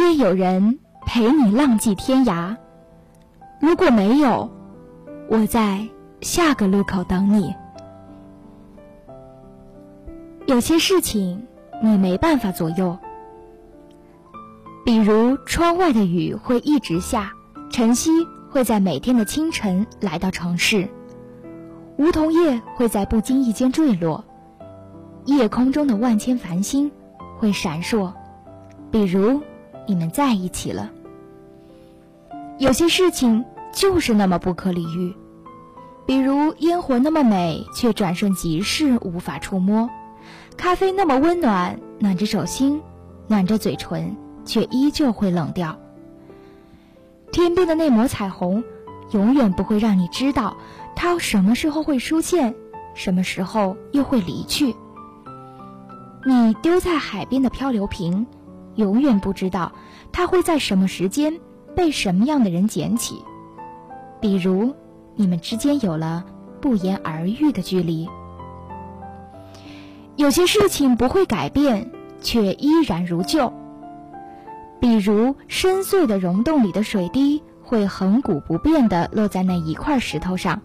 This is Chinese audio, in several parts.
愿有人陪你浪迹天涯。如果没有，我在下个路口等你。有些事情你没办法左右，比如窗外的雨会一直下，晨曦会在每天的清晨来到城市，梧桐叶会在不经意间坠落，夜空中的万千繁星会闪烁，比如你们在一起了。有些事情就是那么不可理喻，比如烟火那么美，却转瞬即逝，无法触摸。咖啡那么温暖，暖着手心，暖着嘴唇，却依旧会冷掉。天边的那抹彩虹，永远不会让你知道它什么时候会出现，什么时候又会离去。你丢在海边的漂流瓶，永远不知道它会在什么时间被什么样的人捡起。比如，你们之间有了不言而喻的距离。有些事情不会改变，却依然如旧。比如深邃的溶洞里的水滴会恒古不变地落在那一块石头上，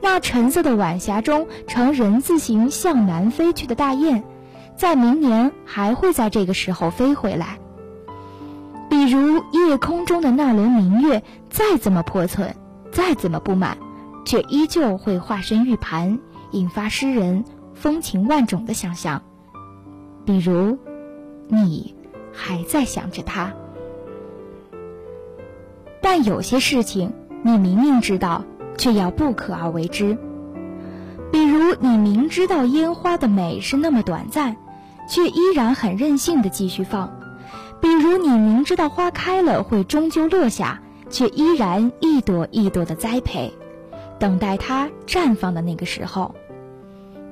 那橙色的晚霞中呈人字形向南飞去的大雁，在明年还会在这个时候飞回来。比如夜空中的那轮明月，再怎么破损，再怎么不满，却依旧会化身玉盘，引发诗人。风情万种的想象，比如，你还在想着他，但有些事情你明明知道，却要不可而为之。比如，你明知道烟花的美是那么短暂，却依然很任性的继续放；比如，你明知道花开了会终究落下，却依然一朵一朵的栽培，等待它绽放的那个时候。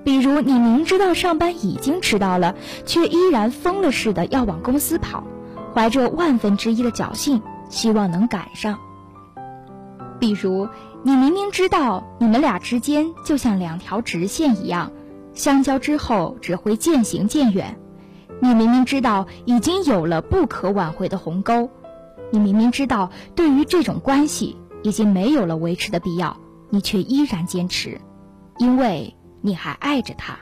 比如，你明知道上班已经迟到了，却依然疯了似的要往公司跑，怀着万分之一的侥幸，希望能赶上。比如，你明明知道你们俩之间就像两条直线一样，相交之后只会渐行渐远。你明明知道已经有了不可挽回的鸿沟，你明明知道对于这种关系已经没有了维持的必要，你却依然坚持，因为。你还爱着他，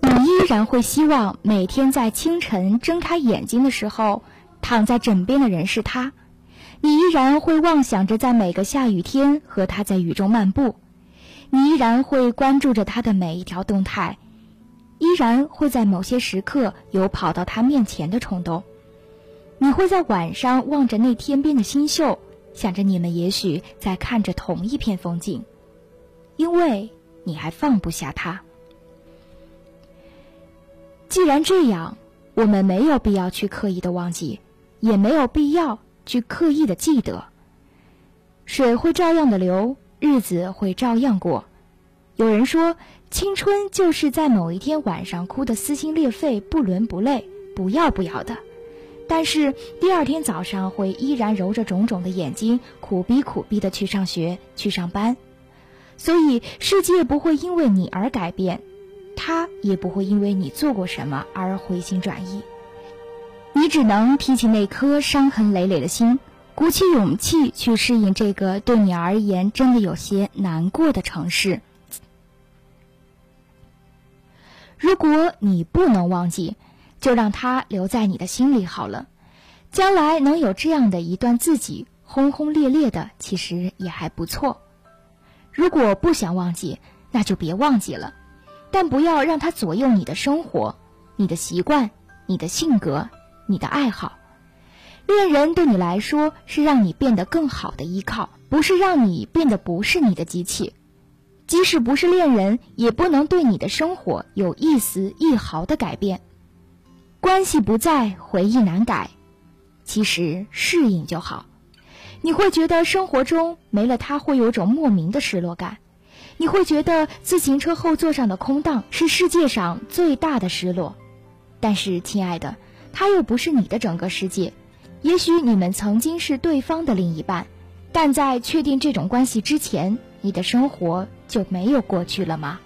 你依然会希望每天在清晨睁开眼睛的时候，躺在枕边的人是他；你依然会妄想着在每个下雨天和他在雨中漫步；你依然会关注着他的每一条动态；依然会在某些时刻有跑到他面前的冲动。你会在晚上望着那天边的星宿，想着你们也许在看着同一片风景。因为你还放不下他。既然这样，我们没有必要去刻意的忘记，也没有必要去刻意的记得。水会照样的流，日子会照样过。有人说，青春就是在某一天晚上哭得撕心裂肺、不伦不类、不要不要的，但是第二天早上会依然揉着肿肿的眼睛，苦逼苦逼的去上学、去上班。所以，世界不会因为你而改变，他也不会因为你做过什么而回心转意。你只能提起那颗伤痕累累的心，鼓起勇气去适应这个对你而言真的有些难过的城市。如果你不能忘记，就让它留在你的心里好了。将来能有这样的一段自己轰轰烈烈的，其实也还不错。如果不想忘记，那就别忘记了，但不要让它左右你的生活、你的习惯、你的性格、你的爱好。恋人对你来说是让你变得更好的依靠，不是让你变得不是你的机器。即使不是恋人，也不能对你的生活有一丝一毫的改变。关系不在，回忆难改，其实适应就好。你会觉得生活中没了他会有种莫名的失落感，你会觉得自行车后座上的空荡是世界上最大的失落。但是，亲爱的，他又不是你的整个世界。也许你们曾经是对方的另一半，但在确定这种关系之前，你的生活就没有过去了吗？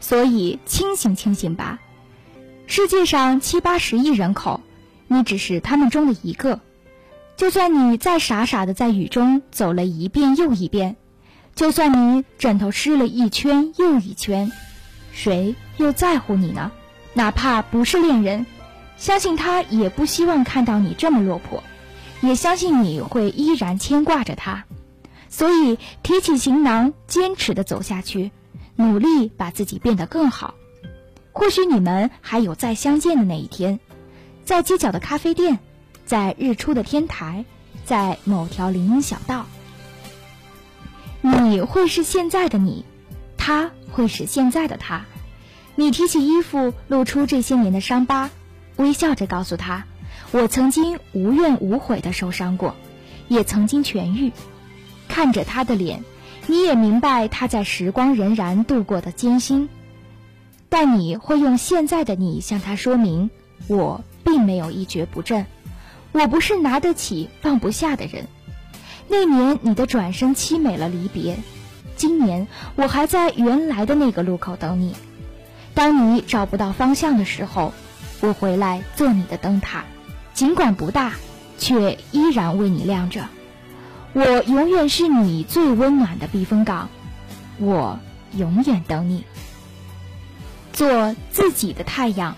所以，清醒清醒吧，世界上七八十亿人口，你只是他们中的一个。就算你再傻傻的在雨中走了一遍又一遍，就算你枕头湿了一圈又一圈，谁又在乎你呢？哪怕不是恋人，相信他也不希望看到你这么落魄，也相信你会依然牵挂着他。所以，提起行囊，坚持的走下去，努力把自己变得更好。或许你们还有再相见的那一天，在街角的咖啡店，在日出的天台，在某条林荫小道。你会是现在的你，他会是现在的他。你提起衣服，露出这些年的伤疤，微笑着告诉他：“我曾经无怨无悔的受伤过，也曾经痊愈。”看着他的脸，你也明白他在时光荏苒度过的艰辛。但你会用现在的你向他说明，我并没有一蹶不振，我不是拿得起放不下的人。那年你的转身凄美了离别，今年我还在原来的那个路口等你。当你找不到方向的时候，我回来做你的灯塔，尽管不大，却依然为你亮着。我永远是你最温暖的避风港，我永远等你。做自己的太阳，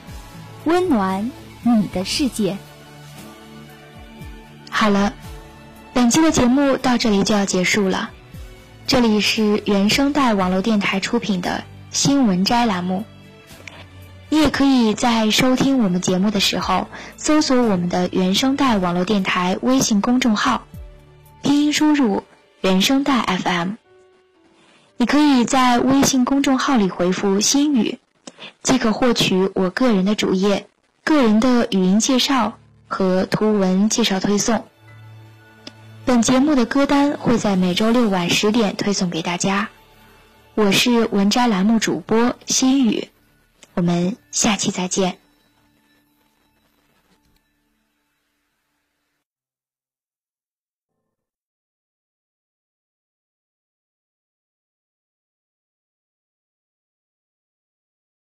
温暖你的世界。好了，本期的节目到这里就要结束了。这里是原声带网络电台出品的新闻摘栏目。你也可以在收听我们节目的时候，搜索我们的原声带网络电台微信公众号，拼音输入“原声带 FM”。你可以在微信公众号里回复“心语”。即可获取我个人的主页、个人的语音介绍和图文介绍推送。本节目的歌单会在每周六晚十点推送给大家。我是文摘栏目主播心语，我们下期再见。